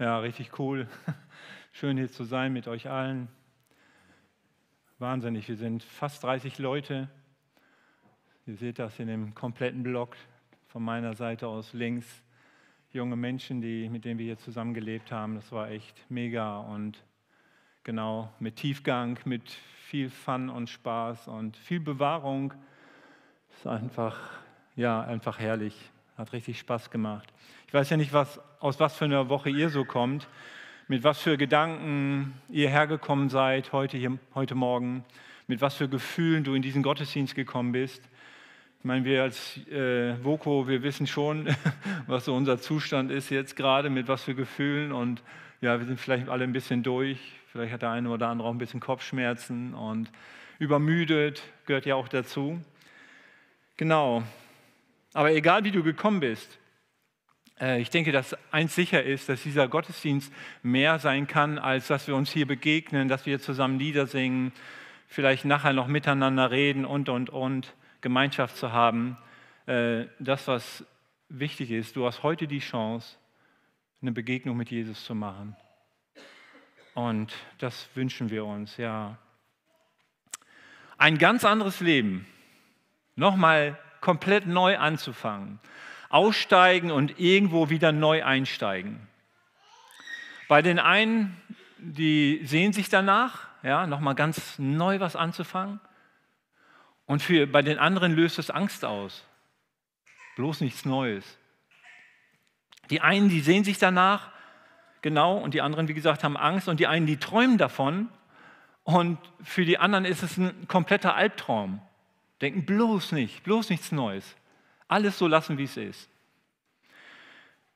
Ja, richtig cool. Schön hier zu sein mit euch allen. Wahnsinnig, wir sind fast 30 Leute. Ihr seht das in dem kompletten Block von meiner Seite aus links. Junge Menschen, die, mit denen wir hier zusammengelebt haben. Das war echt mega und genau mit Tiefgang, mit viel Fun und Spaß und viel Bewahrung. Das ist einfach, ja, einfach herrlich. Hat richtig Spaß gemacht. Ich weiß ja nicht, was, aus was für einer Woche ihr so kommt, mit was für Gedanken ihr hergekommen seid heute, hier, heute Morgen, mit was für Gefühlen du in diesen Gottesdienst gekommen bist. Ich meine, wir als äh, Voko, wir wissen schon, was so unser Zustand ist jetzt gerade, mit was für Gefühlen. Und ja, wir sind vielleicht alle ein bisschen durch. Vielleicht hat der eine oder andere auch ein bisschen Kopfschmerzen und übermüdet, gehört ja auch dazu. Genau, aber egal wie du gekommen bist, äh, ich denke, dass eins sicher ist, dass dieser Gottesdienst mehr sein kann, als dass wir uns hier begegnen, dass wir zusammen Lieder singen, vielleicht nachher noch miteinander reden und, und, und, Gemeinschaft zu haben. Äh, das, was wichtig ist, du hast heute die Chance, eine Begegnung mit Jesus zu machen. Und das wünschen wir uns, ja. Ein ganz anderes Leben. Nochmal komplett neu anzufangen. Aussteigen und irgendwo wieder neu einsteigen. Bei den einen, die sehen sich danach, ja, nochmal ganz neu was anzufangen. Und für, bei den anderen löst es Angst aus. Bloß nichts Neues. Die einen, die sehen sich danach, genau, und die anderen, wie gesagt, haben Angst. Und die einen, die träumen davon. Und für die anderen ist es ein kompletter Albtraum. Denken bloß nicht, bloß nichts Neues. Alles so lassen, wie es ist.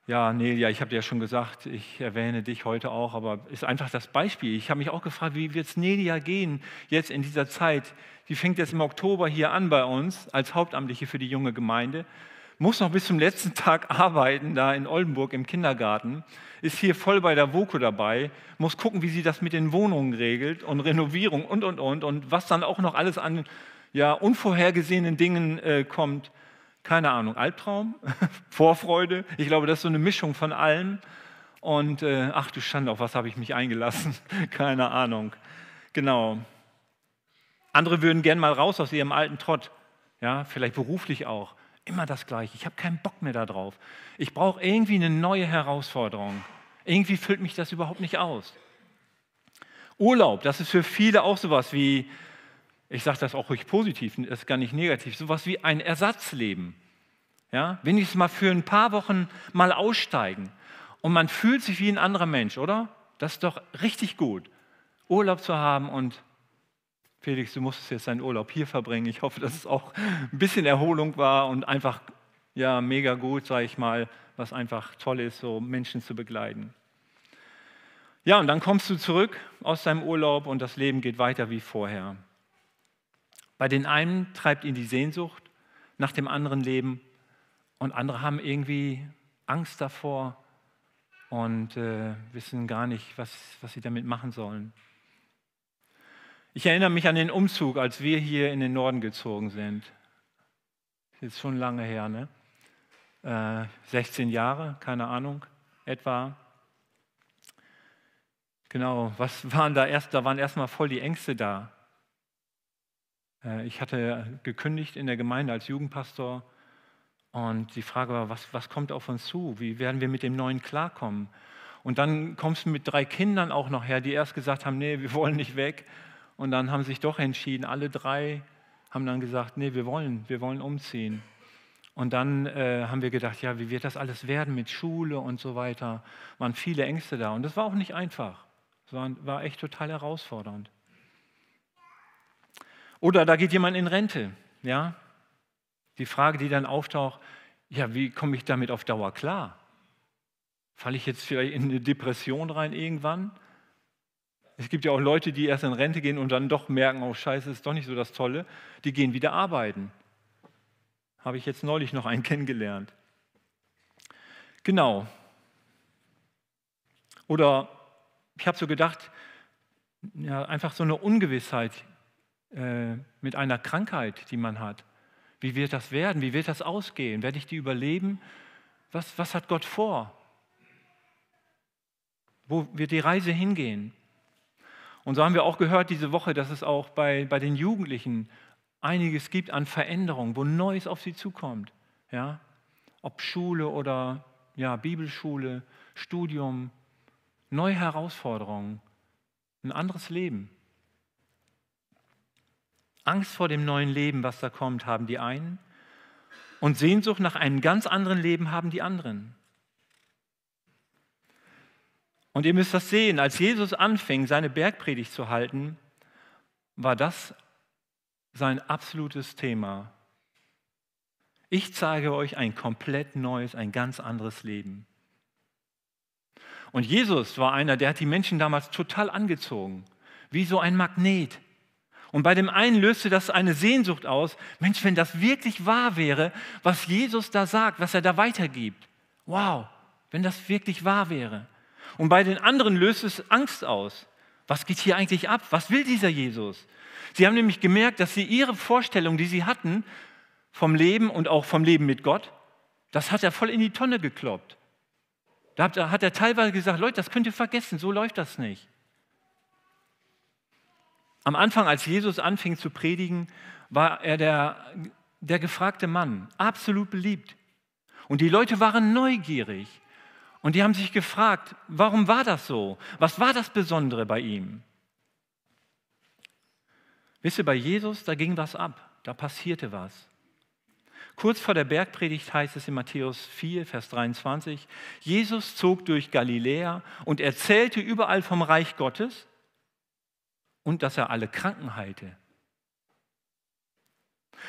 Ja, Nelia, ich habe dir ja schon gesagt, ich erwähne dich heute auch, aber ist einfach das Beispiel. Ich habe mich auch gefragt, wie wird es Nelia gehen jetzt in dieser Zeit? Die fängt jetzt im Oktober hier an bei uns als Hauptamtliche für die junge Gemeinde, muss noch bis zum letzten Tag arbeiten, da in Oldenburg im Kindergarten, ist hier voll bei der WOKO dabei, muss gucken, wie sie das mit den Wohnungen regelt und Renovierung und, und, und, und was dann auch noch alles an ja, unvorhergesehenen Dingen äh, kommt, keine Ahnung, Albtraum, Vorfreude. Ich glaube, das ist so eine Mischung von allem. Und äh, ach du Schande, auf was habe ich mich eingelassen? keine Ahnung. Genau. Andere würden gern mal raus aus ihrem alten Trott. Ja, vielleicht beruflich auch. Immer das Gleiche. Ich habe keinen Bock mehr darauf. Ich brauche irgendwie eine neue Herausforderung. Irgendwie füllt mich das überhaupt nicht aus. Urlaub, das ist für viele auch sowas wie ich sage das auch ruhig positiv, das ist gar nicht negativ, sowas wie ein Ersatzleben. Ja, wenigstens mal für ein paar Wochen mal aussteigen und man fühlt sich wie ein anderer Mensch, oder? Das ist doch richtig gut, Urlaub zu haben und Felix, du musstest jetzt deinen Urlaub hier verbringen. Ich hoffe, dass es auch ein bisschen Erholung war und einfach ja mega gut, sage ich mal, was einfach toll ist, so Menschen zu begleiten. Ja, und dann kommst du zurück aus deinem Urlaub und das Leben geht weiter wie vorher. Bei den einen treibt ihn die Sehnsucht nach dem anderen Leben und andere haben irgendwie Angst davor und äh, wissen gar nicht, was, was sie damit machen sollen. Ich erinnere mich an den Umzug, als wir hier in den Norden gezogen sind. Ist schon lange her, ne? Äh, 16 Jahre, keine Ahnung, etwa. Genau, was waren da erst? Da waren erstmal voll die Ängste da. Äh, ich hatte gekündigt in der Gemeinde als Jugendpastor und die Frage war, was, was kommt auf uns zu? Wie werden wir mit dem Neuen klarkommen? Und dann kommst du mit drei Kindern auch noch her, die erst gesagt haben, nee, wir wollen nicht weg. Und dann haben sich doch entschieden, alle drei haben dann gesagt, nee, wir wollen, wir wollen umziehen. Und dann äh, haben wir gedacht, ja, wie wird das alles werden mit Schule und so weiter? Waren viele Ängste da. Und das war auch nicht einfach. Es war, war echt total herausfordernd. Oder da geht jemand in Rente. Ja? Die Frage, die dann auftaucht, ja, wie komme ich damit auf Dauer klar? Falle ich jetzt vielleicht in eine Depression rein irgendwann? Es gibt ja auch Leute, die erst in Rente gehen und dann doch merken, oh Scheiße, ist doch nicht so das Tolle. Die gehen wieder arbeiten. Habe ich jetzt neulich noch einen kennengelernt. Genau. Oder ich habe so gedacht, ja, einfach so eine Ungewissheit. Äh, mit einer Krankheit, die man hat. Wie wird das werden? Wie wird das ausgehen? Werde ich die überleben? Was, was hat Gott vor? Wo wird die Reise hingehen? Und so haben wir auch gehört diese Woche, dass es auch bei, bei den Jugendlichen einiges gibt an Veränderungen, wo Neues auf sie zukommt. Ja? Ob Schule oder ja, Bibelschule, Studium, neue Herausforderungen, ein anderes Leben. Angst vor dem neuen Leben, was da kommt, haben die einen. Und Sehnsucht nach einem ganz anderen Leben haben die anderen. Und ihr müsst das sehen, als Jesus anfing, seine Bergpredigt zu halten, war das sein absolutes Thema. Ich zeige euch ein komplett neues, ein ganz anderes Leben. Und Jesus war einer, der hat die Menschen damals total angezogen, wie so ein Magnet. Und bei dem einen löste das eine Sehnsucht aus, Mensch, wenn das wirklich wahr wäre, was Jesus da sagt, was er da weitergibt. Wow, wenn das wirklich wahr wäre. Und bei den anderen löst es Angst aus. Was geht hier eigentlich ab? Was will dieser Jesus? Sie haben nämlich gemerkt, dass sie ihre Vorstellung, die sie hatten vom Leben und auch vom Leben mit Gott, das hat er voll in die Tonne gekloppt. Da hat er teilweise gesagt, Leute, das könnt ihr vergessen, so läuft das nicht. Am Anfang, als Jesus anfing zu predigen, war er der, der gefragte Mann, absolut beliebt. Und die Leute waren neugierig. Und die haben sich gefragt, warum war das so? Was war das Besondere bei ihm? Wisst ihr, bei Jesus, da ging was ab, da passierte was. Kurz vor der Bergpredigt heißt es in Matthäus 4, Vers 23, Jesus zog durch Galiläa und erzählte überall vom Reich Gottes und dass er alle Kranken heilte.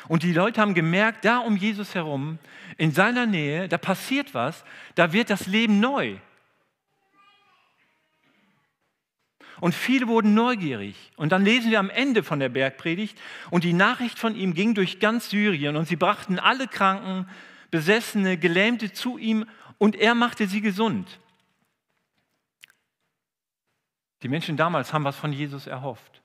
Und die Leute haben gemerkt, da um Jesus herum, in seiner Nähe, da passiert was, da wird das Leben neu. Und viele wurden neugierig. Und dann lesen wir am Ende von der Bergpredigt, und die Nachricht von ihm ging durch ganz Syrien, und sie brachten alle Kranken, Besessene, Gelähmte zu ihm, und er machte sie gesund. Die Menschen damals haben was von Jesus erhofft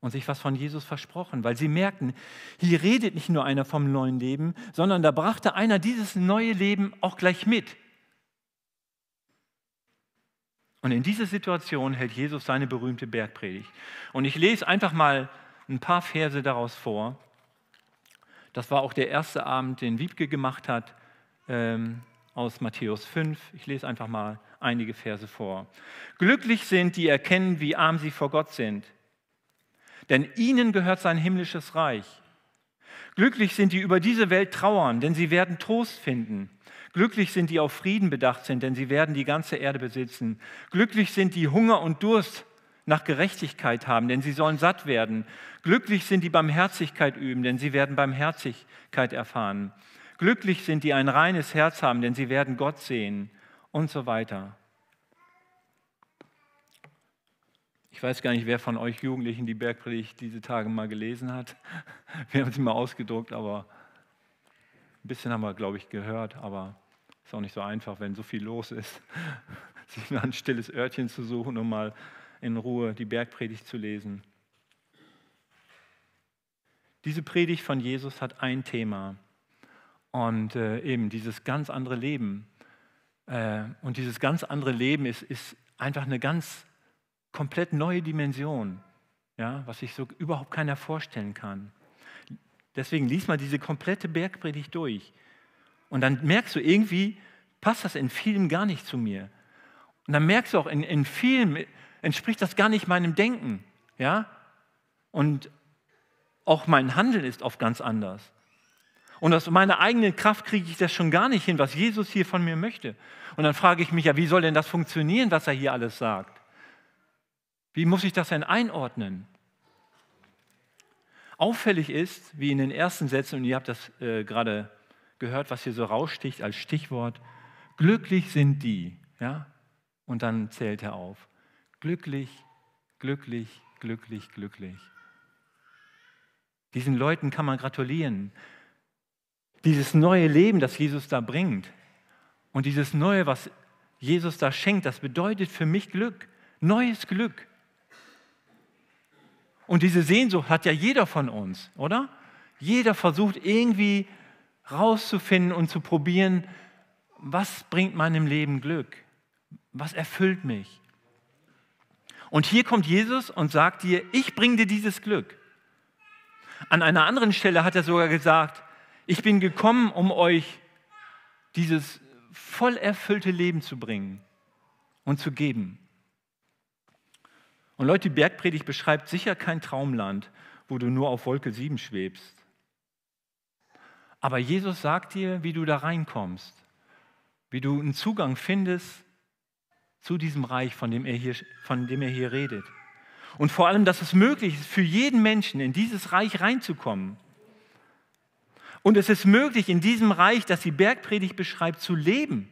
und sich was von Jesus versprochen, weil sie merkten, hier redet nicht nur einer vom neuen Leben, sondern da brachte einer dieses neue Leben auch gleich mit. Und in dieser Situation hält Jesus seine berühmte Bergpredigt. Und ich lese einfach mal ein paar Verse daraus vor. Das war auch der erste Abend, den Wiebke gemacht hat, ähm, aus Matthäus 5. Ich lese einfach mal einige Verse vor. Glücklich sind, die erkennen, wie arm sie vor Gott sind, denn ihnen gehört sein himmlisches Reich. Glücklich sind die über diese Welt trauern, denn sie werden Trost finden. Glücklich sind die auf Frieden bedacht sind, denn sie werden die ganze Erde besitzen. Glücklich sind die Hunger und Durst nach Gerechtigkeit haben, denn sie sollen satt werden. Glücklich sind die Barmherzigkeit üben, denn sie werden Barmherzigkeit erfahren. Glücklich sind die ein reines Herz haben, denn sie werden Gott sehen und so weiter. Ich weiß gar nicht, wer von euch Jugendlichen die Bergpredigt diese Tage mal gelesen hat. Wir haben sie mal ausgedruckt, aber ein bisschen haben wir, glaube ich, gehört, aber ist auch nicht so einfach, wenn so viel los ist, sich mal ein stilles Örtchen zu suchen, um mal in Ruhe die Bergpredigt zu lesen. Diese Predigt von Jesus hat ein Thema und äh, eben dieses ganz andere Leben. Äh, und dieses ganz andere Leben ist, ist einfach eine ganz komplett neue Dimension, ja, was sich so überhaupt keiner vorstellen kann. Deswegen lies mal diese komplette Bergpredigt durch. Und dann merkst du, irgendwie passt das in vielen gar nicht zu mir. Und dann merkst du auch, in, in vielen entspricht das gar nicht meinem Denken. Ja? Und auch mein Handeln ist oft ganz anders. Und aus meiner eigenen Kraft kriege ich das schon gar nicht hin, was Jesus hier von mir möchte. Und dann frage ich mich ja, wie soll denn das funktionieren, was er hier alles sagt? Wie muss ich das denn einordnen? Auffällig ist, wie in den ersten Sätzen, und ihr habt das äh, gerade gehört, was hier so raussticht als Stichwort, glücklich sind die. Ja? Und dann zählt er auf. Glücklich, glücklich, glücklich, glücklich. Diesen Leuten kann man gratulieren. Dieses neue Leben, das Jesus da bringt und dieses Neue, was Jesus da schenkt, das bedeutet für mich Glück, neues Glück. Und diese Sehnsucht hat ja jeder von uns, oder? Jeder versucht irgendwie rauszufinden und zu probieren, was bringt meinem Leben Glück? Was erfüllt mich? Und hier kommt Jesus und sagt dir, ich bringe dir dieses Glück. An einer anderen Stelle hat er sogar gesagt, ich bin gekommen, um euch dieses voll erfüllte Leben zu bringen und zu geben. Und Leute, die Bergpredigt beschreibt sicher kein Traumland, wo du nur auf Wolke 7 schwebst. Aber Jesus sagt dir, wie du da reinkommst, wie du einen Zugang findest zu diesem Reich, von dem er hier, von dem er hier redet. Und vor allem, dass es möglich ist, für jeden Menschen in dieses Reich reinzukommen. Und es ist möglich, in diesem Reich, das die Bergpredigt beschreibt, zu leben.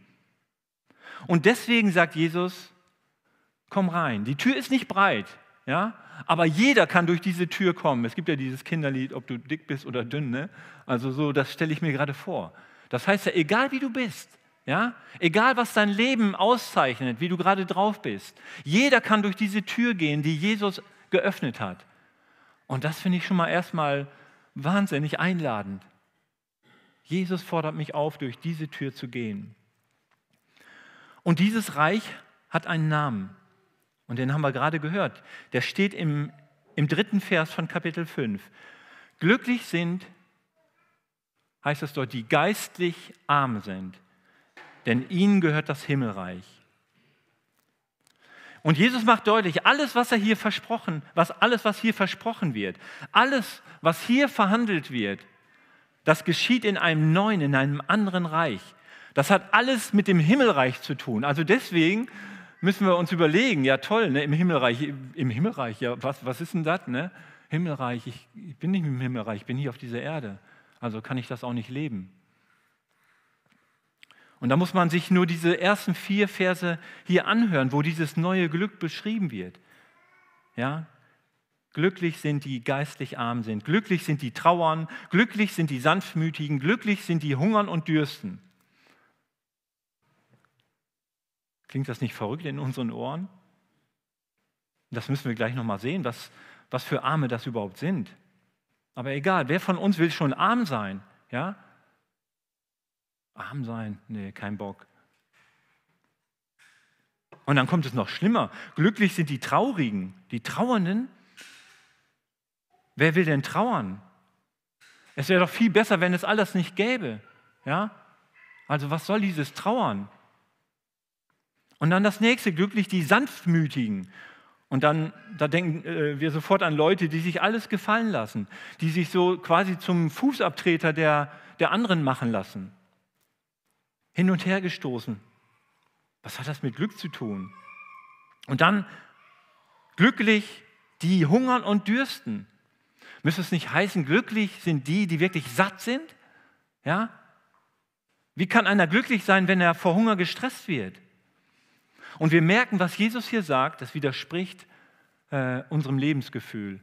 Und deswegen sagt Jesus, komm rein. Die Tür ist nicht breit, ja, aber jeder kann durch diese Tür kommen. Es gibt ja dieses Kinderlied, ob du dick bist oder dünn, ne? Also so, das stelle ich mir gerade vor. Das heißt ja, egal wie du bist, ja, egal was dein Leben auszeichnet, wie du gerade drauf bist, jeder kann durch diese Tür gehen, die Jesus geöffnet hat. Und das finde ich schon mal erstmal wahnsinnig einladend. Jesus fordert mich auf, durch diese Tür zu gehen. Und dieses Reich hat einen Namen. Und den haben wir gerade gehört. Der steht im, im dritten Vers von Kapitel 5. Glücklich sind, heißt es dort, die geistlich arm sind, denn ihnen gehört das Himmelreich. Und Jesus macht deutlich, alles, was er hier versprochen, was alles, was hier versprochen wird, alles, was hier verhandelt wird, das geschieht in einem neuen, in einem anderen Reich. Das hat alles mit dem Himmelreich zu tun. Also deswegen müssen wir uns überlegen, ja toll, ne, im Himmelreich, im Himmelreich, ja, was, was ist denn das? Ne? Himmelreich, ich, ich bin nicht im Himmelreich, ich bin hier auf dieser Erde. Also kann ich das auch nicht leben. Und da muss man sich nur diese ersten vier Verse hier anhören, wo dieses neue Glück beschrieben wird. Ja? Glücklich sind die geistlich arm sind, glücklich sind die trauern, glücklich sind die sanftmütigen, glücklich sind die hungern und dürsten. Klingt das nicht verrückt in unseren Ohren? Das müssen wir gleich nochmal sehen, was, was für Arme das überhaupt sind. Aber egal, wer von uns will schon arm sein? Ja? Arm sein? Nee, kein Bock. Und dann kommt es noch schlimmer. Glücklich sind die Traurigen, die Trauernden. Wer will denn trauern? Es wäre doch viel besser, wenn es alles nicht gäbe. Ja? Also was soll dieses Trauern? Und dann das nächste, glücklich die Sanftmütigen. Und dann, da denken äh, wir sofort an Leute, die sich alles gefallen lassen, die sich so quasi zum Fußabtreter der, der anderen machen lassen. Hin und her gestoßen. Was hat das mit Glück zu tun? Und dann glücklich die hungern und dürsten. Müsste es nicht heißen, glücklich sind die, die wirklich satt sind? Ja? Wie kann einer glücklich sein, wenn er vor Hunger gestresst wird? Und wir merken, was Jesus hier sagt, das widerspricht äh, unserem Lebensgefühl.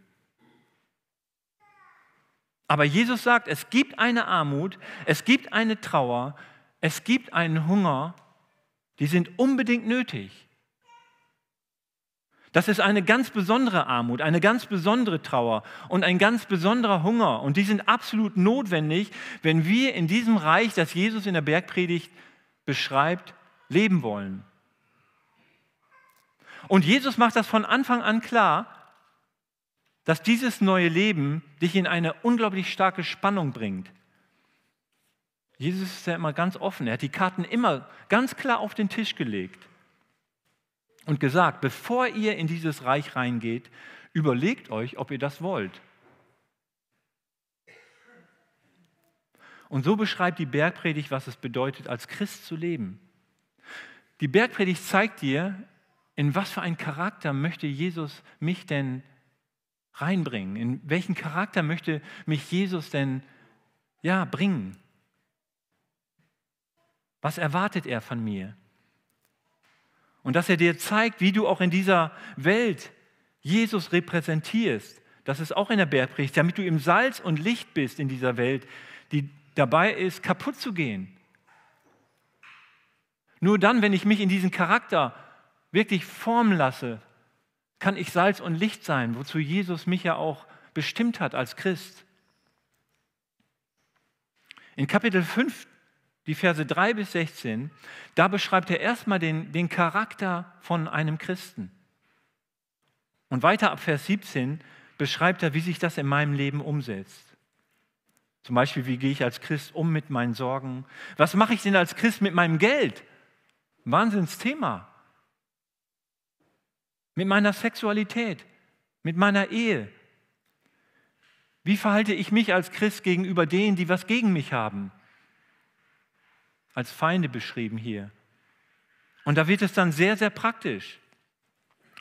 Aber Jesus sagt, es gibt eine Armut, es gibt eine Trauer, es gibt einen Hunger, die sind unbedingt nötig. Das ist eine ganz besondere Armut, eine ganz besondere Trauer und ein ganz besonderer Hunger. Und die sind absolut notwendig, wenn wir in diesem Reich, das Jesus in der Bergpredigt beschreibt, leben wollen. Und Jesus macht das von Anfang an klar, dass dieses neue Leben dich in eine unglaublich starke Spannung bringt. Jesus ist ja immer ganz offen. Er hat die Karten immer ganz klar auf den Tisch gelegt und gesagt, bevor ihr in dieses Reich reingeht, überlegt euch, ob ihr das wollt. Und so beschreibt die Bergpredigt, was es bedeutet, als Christ zu leben. Die Bergpredigt zeigt dir, in was für einen Charakter möchte Jesus mich denn reinbringen? In welchen Charakter möchte mich Jesus denn ja, bringen? Was erwartet er von mir? Und dass er dir zeigt, wie du auch in dieser Welt Jesus repräsentierst. Das ist auch in der Bergpredigt, damit du im Salz und Licht bist in dieser Welt, die dabei ist, kaputt zu gehen. Nur dann, wenn ich mich in diesen Charakter wirklich formen lasse, kann ich Salz und Licht sein, wozu Jesus mich ja auch bestimmt hat als Christ. In Kapitel 5 die Verse 3 bis 16, da beschreibt er erstmal den, den Charakter von einem Christen. Und weiter ab Vers 17 beschreibt er, wie sich das in meinem Leben umsetzt. Zum Beispiel, wie gehe ich als Christ um mit meinen Sorgen? Was mache ich denn als Christ mit meinem Geld? Wahnsinnsthema. Mit meiner Sexualität, mit meiner Ehe. Wie verhalte ich mich als Christ gegenüber denen, die was gegen mich haben? Als Feinde beschrieben hier. Und da wird es dann sehr, sehr praktisch.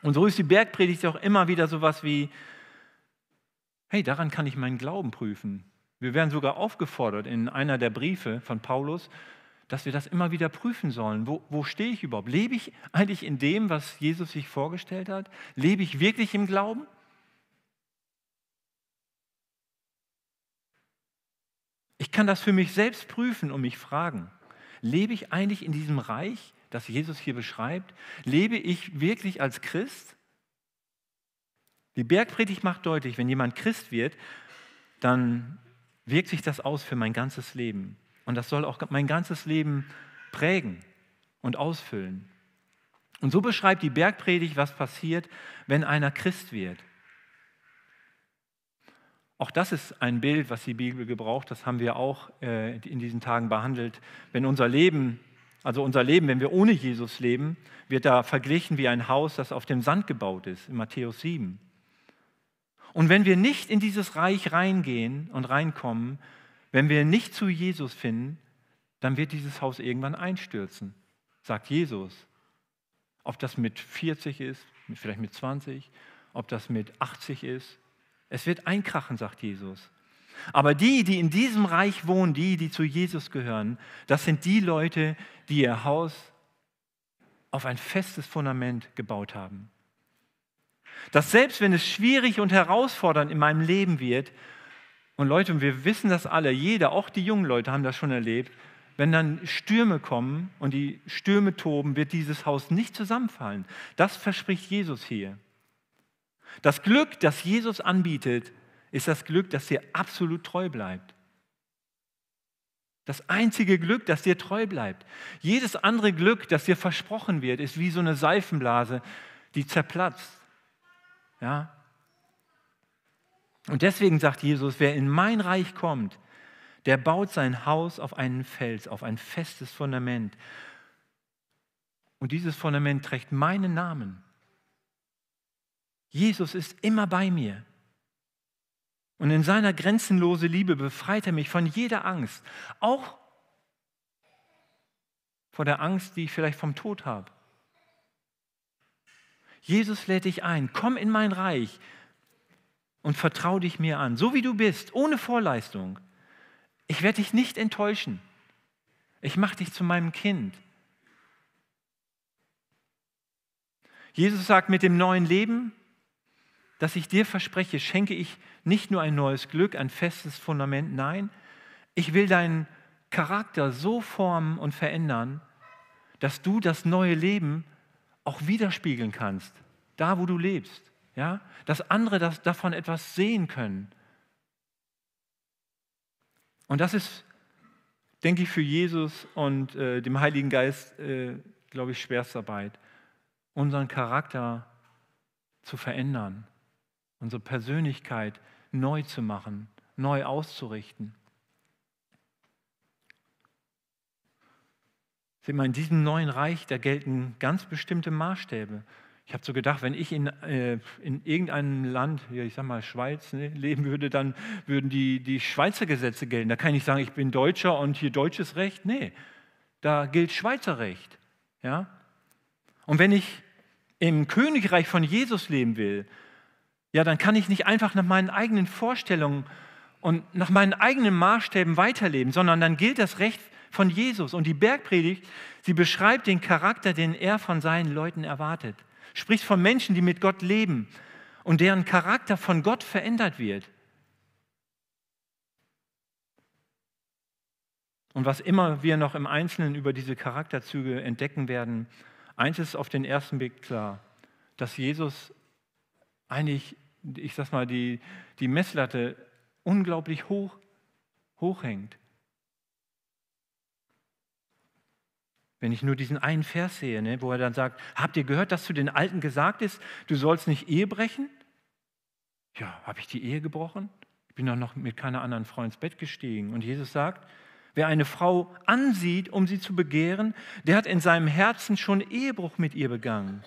Und so ist die Bergpredigt auch immer wieder sowas wie, hey, daran kann ich meinen Glauben prüfen. Wir werden sogar aufgefordert in einer der Briefe von Paulus, dass wir das immer wieder prüfen sollen. Wo, wo stehe ich überhaupt? Lebe ich eigentlich in dem, was Jesus sich vorgestellt hat? Lebe ich wirklich im Glauben? Ich kann das für mich selbst prüfen und mich fragen, lebe ich eigentlich in diesem Reich, das Jesus hier beschreibt? Lebe ich wirklich als Christ? Die Bergpredigt macht deutlich, wenn jemand Christ wird, dann wirkt sich das aus für mein ganzes Leben. Und das soll auch mein ganzes Leben prägen und ausfüllen. Und so beschreibt die Bergpredigt, was passiert, wenn einer Christ wird. Auch das ist ein Bild, was die Bibel gebraucht. Das haben wir auch äh, in diesen Tagen behandelt. Wenn unser Leben, also unser Leben, wenn wir ohne Jesus leben, wird da verglichen wie ein Haus, das auf dem Sand gebaut ist, in Matthäus 7. Und wenn wir nicht in dieses Reich reingehen und reinkommen, wenn wir nicht zu Jesus finden, dann wird dieses Haus irgendwann einstürzen, sagt Jesus. Ob das mit 40 ist, vielleicht mit 20, ob das mit 80 ist. Es wird einkrachen, sagt Jesus. Aber die, die in diesem Reich wohnen, die, die zu Jesus gehören, das sind die Leute, die ihr Haus auf ein festes Fundament gebaut haben dass selbst wenn es schwierig und herausfordernd in meinem Leben wird, und Leute, wir wissen das alle, jeder, auch die jungen Leute haben das schon erlebt, wenn dann Stürme kommen und die Stürme toben, wird dieses Haus nicht zusammenfallen. Das verspricht Jesus hier. Das Glück, das Jesus anbietet, ist das Glück, das dir absolut treu bleibt. Das einzige Glück, das dir treu bleibt. Jedes andere Glück, das dir versprochen wird, ist wie so eine Seifenblase, die zerplatzt. Ja? Und deswegen sagt Jesus, wer in mein Reich kommt, der baut sein Haus auf einen Fels, auf ein festes Fundament. Und dieses Fundament trägt meinen Namen. Jesus ist immer bei mir. Und in seiner grenzenlose Liebe befreit er mich von jeder Angst, auch vor der Angst, die ich vielleicht vom Tod habe. Jesus lädt dich ein, komm in mein Reich und vertrau dich mir an, so wie du bist, ohne Vorleistung. Ich werde dich nicht enttäuschen. Ich mache dich zu meinem Kind. Jesus sagt, mit dem neuen Leben, das ich dir verspreche, schenke ich nicht nur ein neues Glück, ein festes Fundament, nein, ich will deinen Charakter so formen und verändern, dass du das neue Leben auch widerspiegeln kannst, da wo du lebst. Ja? Dass andere das, davon etwas sehen können. Und das ist, denke ich, für Jesus und äh, dem Heiligen Geist, äh, glaube ich, Schwerstarbeit, unseren Charakter zu verändern, unsere Persönlichkeit neu zu machen, neu auszurichten. Seht mal, in diesem neuen Reich, da gelten ganz bestimmte Maßstäbe. Ich habe so gedacht, wenn ich in, äh, in irgendeinem Land, ja, ich sag mal Schweiz, ne, leben würde, dann würden die, die Schweizer Gesetze gelten. Da kann ich sagen, ich bin Deutscher und hier deutsches Recht. Nee, da gilt Schweizer Recht. Ja? Und wenn ich im Königreich von Jesus leben will, ja, dann kann ich nicht einfach nach meinen eigenen Vorstellungen und nach meinen eigenen Maßstäben weiterleben, sondern dann gilt das Recht von Jesus. Und die Bergpredigt, sie beschreibt den Charakter, den er von seinen Leuten erwartet. Spricht von Menschen, die mit Gott leben und deren Charakter von Gott verändert wird. Und was immer wir noch im Einzelnen über diese Charakterzüge entdecken werden, eins ist auf den ersten Blick klar, dass Jesus eigentlich, ich sag mal, die, die Messlatte unglaublich hoch, hoch hängt. Wenn ich nur diesen einen Vers sehe, ne, wo er dann sagt, habt ihr gehört, dass zu den Alten gesagt ist, du sollst nicht Ehe brechen? Ja, habe ich die Ehe gebrochen? Ich bin doch noch mit keiner anderen Frau ins Bett gestiegen. Und Jesus sagt, wer eine Frau ansieht, um sie zu begehren, der hat in seinem Herzen schon Ehebruch mit ihr begangen.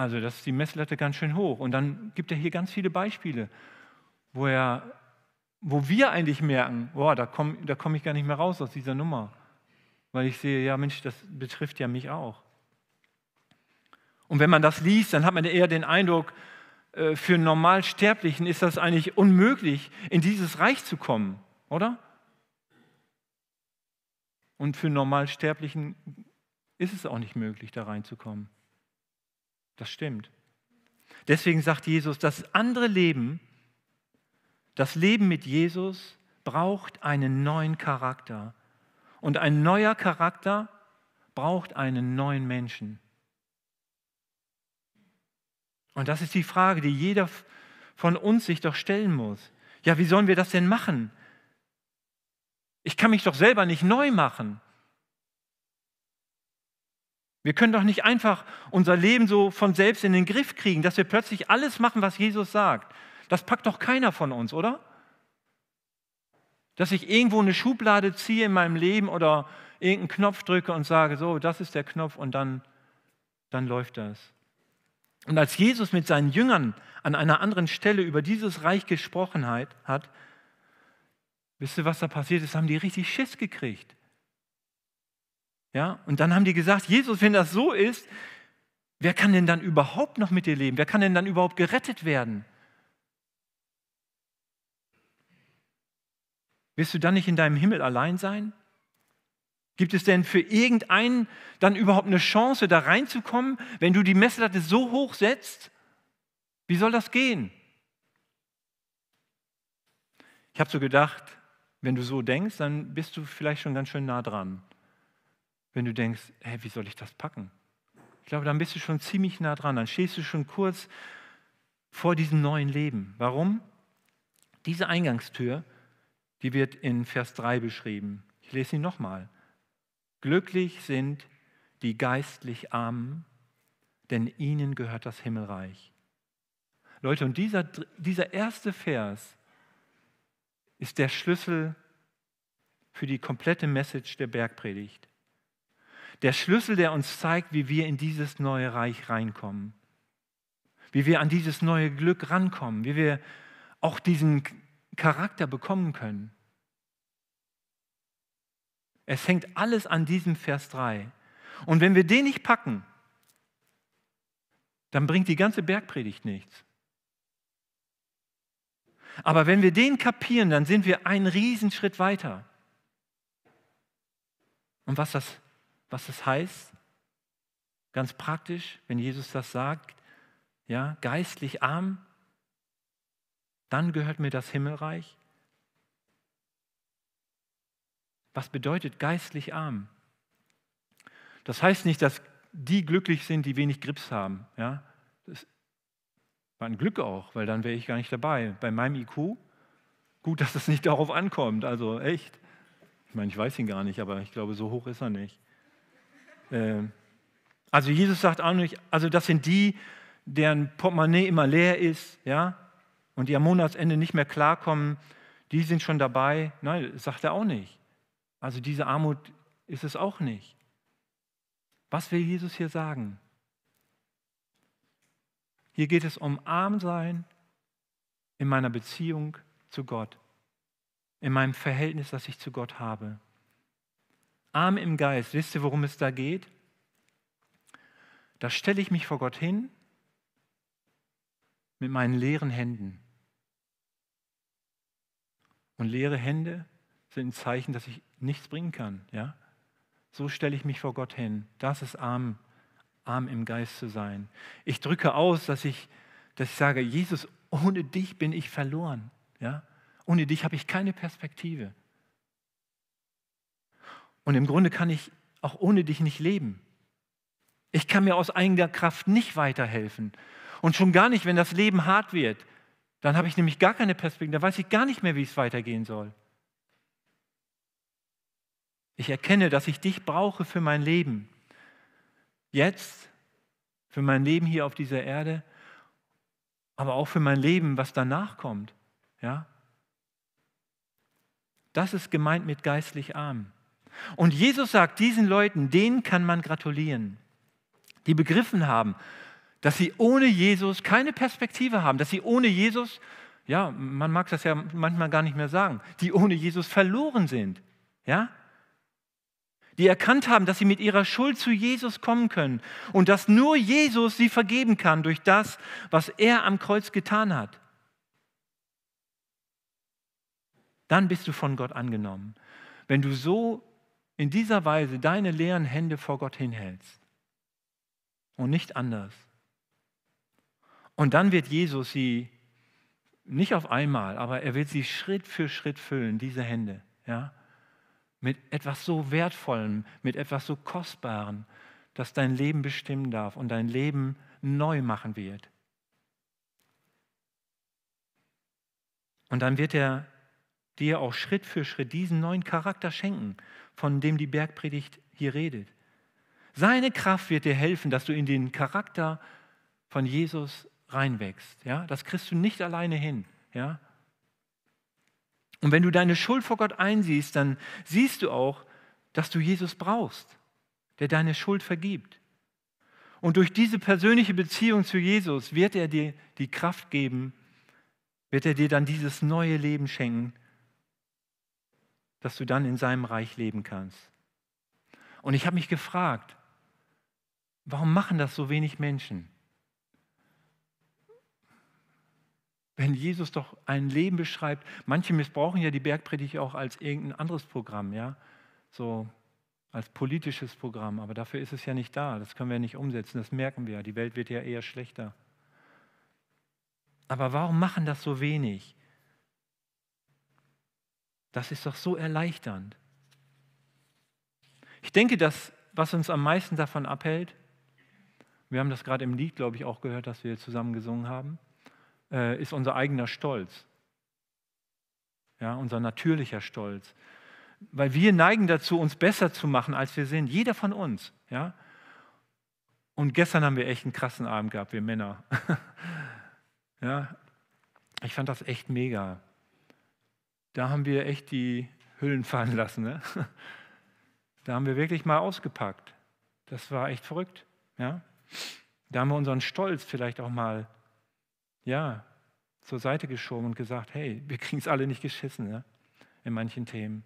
Also das ist die Messlatte ganz schön hoch. Und dann gibt er hier ganz viele Beispiele, wo, er, wo wir eigentlich merken, boah, da komme da komm ich gar nicht mehr raus aus dieser Nummer weil ich sehe, ja Mensch, das betrifft ja mich auch. Und wenn man das liest, dann hat man eher den Eindruck, äh, für einen Normalsterblichen ist das eigentlich unmöglich, in dieses Reich zu kommen, oder? Und für einen Normalsterblichen ist es auch nicht möglich, da reinzukommen. Das stimmt. Deswegen sagt Jesus, das andere Leben, das Leben mit Jesus braucht einen neuen Charakter. Und ein neuer Charakter braucht einen neuen Menschen. Und das ist die Frage, die jeder von uns sich doch stellen muss. Ja, wie sollen wir das denn machen? Ich kann mich doch selber nicht neu machen. Wir können doch nicht einfach unser Leben so von selbst in den Griff kriegen, dass wir plötzlich alles machen, was Jesus sagt. Das packt doch keiner von uns, oder? Dass ich irgendwo eine Schublade ziehe in meinem Leben oder irgendeinen Knopf drücke und sage, so, das ist der Knopf und dann, dann läuft das. Und als Jesus mit seinen Jüngern an einer anderen Stelle über dieses Reich gesprochen hat, wisst ihr, was da passiert ist? Haben die richtig Schiss gekriegt. Ja, und dann haben die gesagt, Jesus, wenn das so ist, wer kann denn dann überhaupt noch mit dir leben? Wer kann denn dann überhaupt gerettet werden? Wirst du dann nicht in deinem Himmel allein sein? Gibt es denn für irgendeinen dann überhaupt eine Chance, da reinzukommen, wenn du die Messlatte so hoch setzt? Wie soll das gehen? Ich habe so gedacht, wenn du so denkst, dann bist du vielleicht schon ganz schön nah dran. Wenn du denkst, hey, wie soll ich das packen? Ich glaube, dann bist du schon ziemlich nah dran. Dann stehst du schon kurz vor diesem neuen Leben. Warum? Diese Eingangstür die wird in Vers 3 beschrieben. Ich lese sie nochmal. Glücklich sind die geistlich Armen, denn ihnen gehört das Himmelreich. Leute, und dieser, dieser erste Vers ist der Schlüssel für die komplette Message der Bergpredigt. Der Schlüssel, der uns zeigt, wie wir in dieses neue Reich reinkommen. Wie wir an dieses neue Glück rankommen. Wie wir auch diesen Charakter bekommen können. Es hängt alles an diesem Vers 3. Und wenn wir den nicht packen, dann bringt die ganze Bergpredigt nichts. Aber wenn wir den kapieren, dann sind wir einen Riesenschritt weiter. Und was das, was das heißt, ganz praktisch, wenn Jesus das sagt, ja, geistlich arm, dann gehört mir das Himmelreich. Was bedeutet geistlich arm? Das heißt nicht, dass die glücklich sind, die wenig Grips haben. Ja? Das war ein Glück auch, weil dann wäre ich gar nicht dabei. Bei meinem IQ, gut, dass es nicht darauf ankommt. Also echt. Ich meine, ich weiß ihn gar nicht, aber ich glaube, so hoch ist er nicht. Ähm, also Jesus sagt auch nicht, also das sind die, deren Portemonnaie immer leer ist, ja, und die am Monatsende nicht mehr klarkommen, die sind schon dabei. Nein, das sagt er auch nicht. Also diese Armut ist es auch nicht. Was will Jesus hier sagen? Hier geht es um Armsein in meiner Beziehung zu Gott, in meinem Verhältnis, das ich zu Gott habe. Arm im Geist, wisst ihr, worum es da geht? Da stelle ich mich vor Gott hin mit meinen leeren Händen. Und leere Hände sind ein Zeichen, dass ich nichts bringen kann. Ja? So stelle ich mich vor Gott hin. Das ist arm, arm im Geist zu sein. Ich drücke aus, dass ich, dass ich sage, Jesus, ohne dich bin ich verloren. Ja? Ohne dich habe ich keine Perspektive. Und im Grunde kann ich auch ohne dich nicht leben. Ich kann mir aus eigener Kraft nicht weiterhelfen. Und schon gar nicht, wenn das Leben hart wird. Dann habe ich nämlich gar keine Perspektive, da weiß ich gar nicht mehr, wie es weitergehen soll. Ich erkenne, dass ich dich brauche für mein Leben. Jetzt, für mein Leben hier auf dieser Erde, aber auch für mein Leben, was danach kommt. Ja? Das ist gemeint mit geistlich arm. Und Jesus sagt diesen Leuten, denen kann man gratulieren, die begriffen haben, dass sie ohne Jesus keine Perspektive haben, dass sie ohne Jesus, ja, man mag das ja manchmal gar nicht mehr sagen, die ohne Jesus verloren sind. Ja? Die erkannt haben, dass sie mit ihrer Schuld zu Jesus kommen können und dass nur Jesus sie vergeben kann durch das, was er am Kreuz getan hat. Dann bist du von Gott angenommen. Wenn du so in dieser Weise deine leeren Hände vor Gott hinhältst und nicht anders. Und dann wird Jesus sie nicht auf einmal, aber er wird sie Schritt für Schritt füllen, diese Hände, ja, mit etwas so Wertvollem, mit etwas so Kostbarem, das dein Leben bestimmen darf und dein Leben neu machen wird. Und dann wird er dir auch Schritt für Schritt diesen neuen Charakter schenken, von dem die Bergpredigt hier redet. Seine Kraft wird dir helfen, dass du in den Charakter von Jesus reinwächst. Ja? Das kriegst du nicht alleine hin. Ja? Und wenn du deine Schuld vor Gott einsiehst, dann siehst du auch, dass du Jesus brauchst, der deine Schuld vergibt. Und durch diese persönliche Beziehung zu Jesus wird er dir die Kraft geben, wird er dir dann dieses neue Leben schenken, dass du dann in seinem Reich leben kannst. Und ich habe mich gefragt, warum machen das so wenig Menschen? Wenn Jesus doch ein Leben beschreibt, manche missbrauchen ja die Bergpredigt auch als irgendein anderes Programm, ja, so als politisches Programm, aber dafür ist es ja nicht da, das können wir nicht umsetzen, das merken wir, die Welt wird ja eher schlechter. Aber warum machen das so wenig? Das ist doch so erleichternd. Ich denke, dass was uns am meisten davon abhält, wir haben das gerade im Lied, glaube ich, auch gehört, das wir zusammen gesungen haben, äh, ist unser eigener Stolz. Ja, unser natürlicher Stolz. Weil wir neigen dazu, uns besser zu machen, als wir sind. Jeder von uns. Ja? Und gestern haben wir echt einen krassen Abend gehabt, wir Männer. ja, ich fand das echt mega da haben wir echt die Hüllen fallen lassen. Ne? Da haben wir wirklich mal ausgepackt. Das war echt verrückt. Ja? Da haben wir unseren Stolz vielleicht auch mal ja, zur Seite geschoben und gesagt, hey, wir kriegen es alle nicht geschissen ne? in manchen Themen.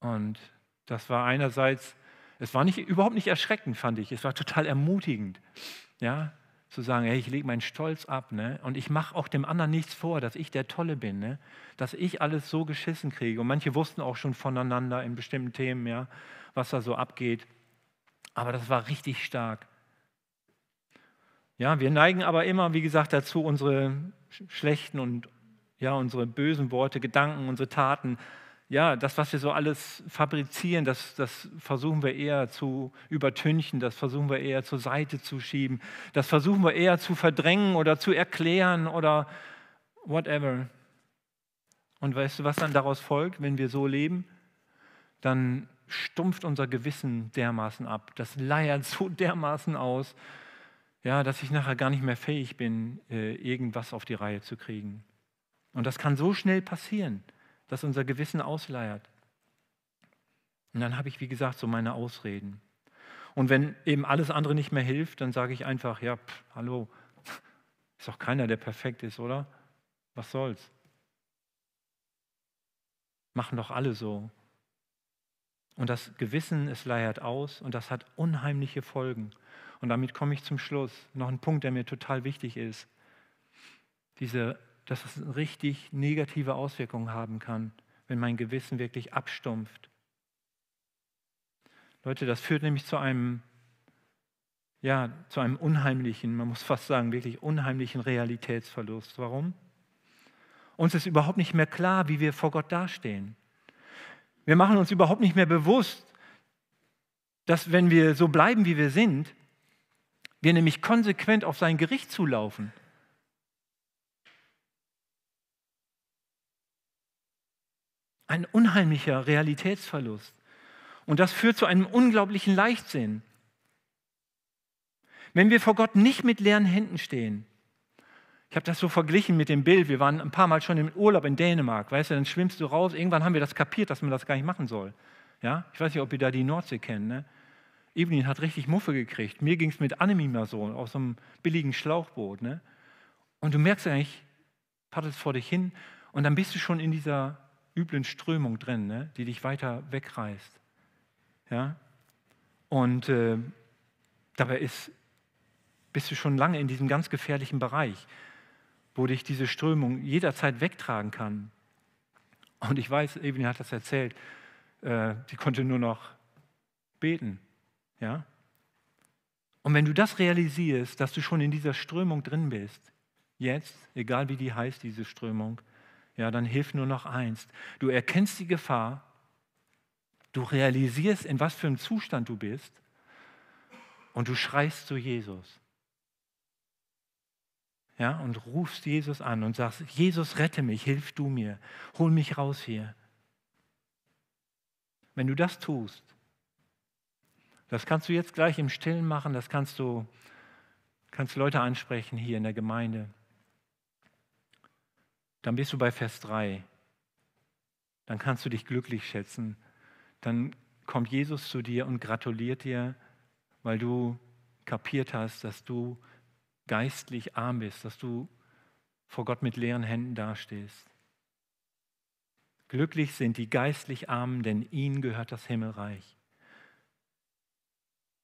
Und das war einerseits, es war nicht, überhaupt nicht erschreckend, fand ich. Es war total ermutigend. Ja, zu sagen, hey, ich lege meinen Stolz ab ne? und ich mache auch dem anderen nichts vor, dass ich der Tolle bin, ne? dass ich alles so geschissen kriege. Und manche wussten auch schon voneinander in bestimmten Themen, ja, was da so abgeht. Aber das war richtig stark. Ja, wir neigen aber immer, wie gesagt, dazu, unsere schlechten und ja, unsere bösen Worte, Gedanken, unsere Taten ja, das, was wir so alles fabrizieren, das, das versuchen wir eher zu übertünchen, das versuchen wir eher zur Seite zu schieben, das versuchen wir eher zu verdrängen oder zu erklären oder whatever. Und weißt du, was dann daraus folgt, wenn wir so leben? Dann stumpft unser Gewissen dermaßen ab, das leiert so dermaßen aus, ja, dass ich nachher gar nicht mehr fähig bin, äh, irgendwas auf die Reihe zu kriegen. Und das kann so schnell passieren dass unser Gewissen ausleiert. Und dann habe ich, wie gesagt, so meine Ausreden. Und wenn eben alles andere nicht mehr hilft, dann sage ich einfach, ja, pff, hallo, ist doch keiner, der perfekt ist, oder? Was soll's? Machen doch alle so. Und das Gewissen, es leiert aus und das hat unheimliche Folgen. Und damit komme ich zum Schluss. Noch ein Punkt, der mir total wichtig ist. Diese dass es richtig negative Auswirkungen haben kann, wenn mein Gewissen wirklich abstumpft. Leute, das führt nämlich zu einem, ja, zu einem unheimlichen, man muss fast sagen, wirklich unheimlichen Realitätsverlust. Warum? Uns ist überhaupt nicht mehr klar, wie wir vor Gott dastehen. Wir machen uns überhaupt nicht mehr bewusst, dass wenn wir so bleiben, wie wir sind, wir nämlich konsequent auf sein Gericht zulaufen. Ein unheimlicher Realitätsverlust. Und das führt zu einem unglaublichen Leichtsinn. Wenn wir vor Gott nicht mit leeren Händen stehen, ich habe das so verglichen mit dem Bild, wir waren ein paar Mal schon im Urlaub in Dänemark, weißt du, dann schwimmst du raus, irgendwann haben wir das kapiert, dass man das gar nicht machen soll. Ja? Ich weiß nicht, ob ihr da die Nordsee kennt. Ne? Evelyn hat richtig Muffe gekriegt. Mir ging es mit Annemie mal so, aus so einem billigen Schlauchboot. Ne? Und du merkst eigentlich, paddelst vor dich hin und dann bist du schon in dieser üblen Strömung drin, ne? die dich weiter wegreißt. Ja? Und äh, dabei ist, bist du schon lange in diesem ganz gefährlichen Bereich, wo dich diese Strömung jederzeit wegtragen kann. Und ich weiß, Evelyn hat das erzählt, äh, die konnte nur noch beten. Ja? Und wenn du das realisierst, dass du schon in dieser Strömung drin bist, jetzt, egal wie die heißt, diese Strömung, ja, dann hilft nur noch eins. Du erkennst die Gefahr, du realisierst, in was für einem Zustand du bist und du schreist zu Jesus. Ja, und rufst Jesus an und sagst, Jesus, rette mich, hilf du mir, hol mich raus hier. Wenn du das tust, das kannst du jetzt gleich im Stillen machen, das kannst du kannst Leute ansprechen hier in der Gemeinde. Dann bist du bei Vers 3. Dann kannst du dich glücklich schätzen. Dann kommt Jesus zu dir und gratuliert dir, weil du kapiert hast, dass du geistlich arm bist, dass du vor Gott mit leeren Händen dastehst. Glücklich sind die geistlich Armen, denn ihnen gehört das Himmelreich.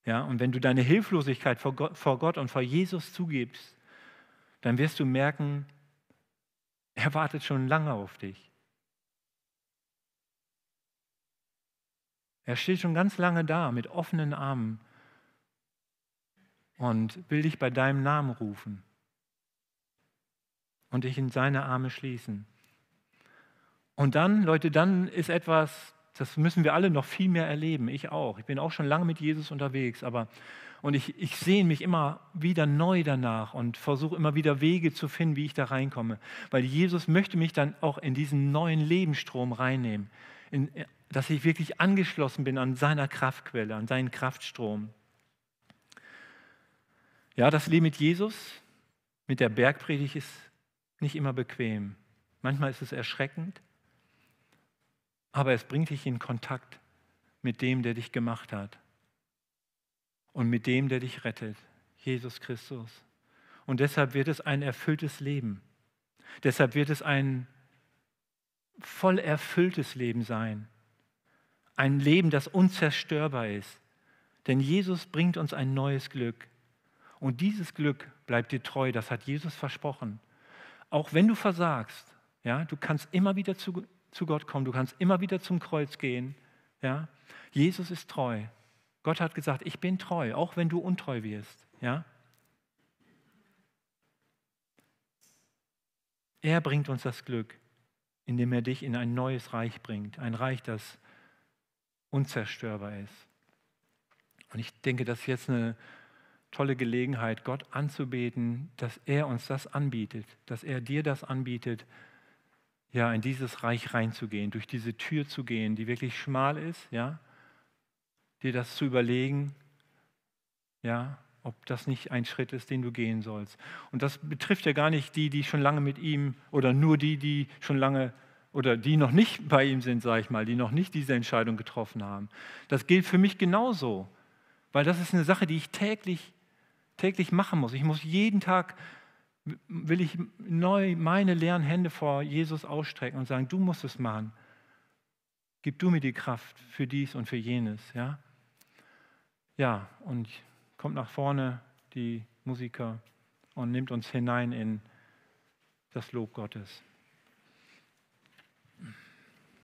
Ja, und wenn du deine Hilflosigkeit vor Gott, vor Gott und vor Jesus zugibst, dann wirst du merken, er wartet schon lange auf dich. Er steht schon ganz lange da mit offenen Armen und will dich bei deinem Namen rufen und dich in seine Arme schließen. Und dann, Leute, dann ist etwas, das müssen wir alle noch viel mehr erleben. Ich auch. Ich bin auch schon lange mit Jesus unterwegs, aber und ich, ich sehne mich immer wieder neu danach und versuche immer wieder Wege zu finden, wie ich da reinkomme. Weil Jesus möchte mich dann auch in diesen neuen Lebensstrom reinnehmen, in, dass ich wirklich angeschlossen bin an seiner Kraftquelle, an seinen Kraftstrom. Ja, das Leben mit Jesus, mit der Bergpredigt ist nicht immer bequem. Manchmal ist es erschreckend, aber es bringt dich in Kontakt mit dem, der dich gemacht hat und mit dem, der dich rettet, Jesus Christus. Und deshalb wird es ein erfülltes Leben. Deshalb wird es ein voll erfülltes Leben sein. Ein Leben, das unzerstörbar ist. Denn Jesus bringt uns ein neues Glück. Und dieses Glück bleibt dir treu, das hat Jesus versprochen. Auch wenn du versagst, ja, du kannst immer wieder zu, zu Gott kommen, du kannst immer wieder zum Kreuz gehen. Ja? Jesus ist treu. Gott hat gesagt, ich bin treu, auch wenn du untreu wirst. Ja? Er bringt uns das Glück, indem er dich in ein neues Reich bringt, ein Reich, das unzerstörbar ist. Und ich denke, das ist jetzt eine tolle Gelegenheit, Gott anzubeten, dass er uns das anbietet, dass er dir das anbietet, ja, in dieses Reich reinzugehen, durch diese Tür zu gehen, die wirklich schmal ist, ja, dir das zu überlegen, ja, ob das nicht ein Schritt ist, den du gehen sollst. Und das betrifft ja gar nicht die, die schon lange mit ihm oder nur die, die schon lange oder die noch nicht bei ihm sind, sage ich mal, die noch nicht diese Entscheidung getroffen haben. Das gilt für mich genauso, weil das ist eine Sache, die ich täglich, täglich machen muss. Ich muss jeden Tag will ich neu meine leeren Hände vor Jesus ausstrecken und sagen, du musst es machen. Gib du mir die Kraft für dies und für jenes. Ja, ja und kommt nach vorne die Musiker und nimmt uns hinein in das Lob Gottes.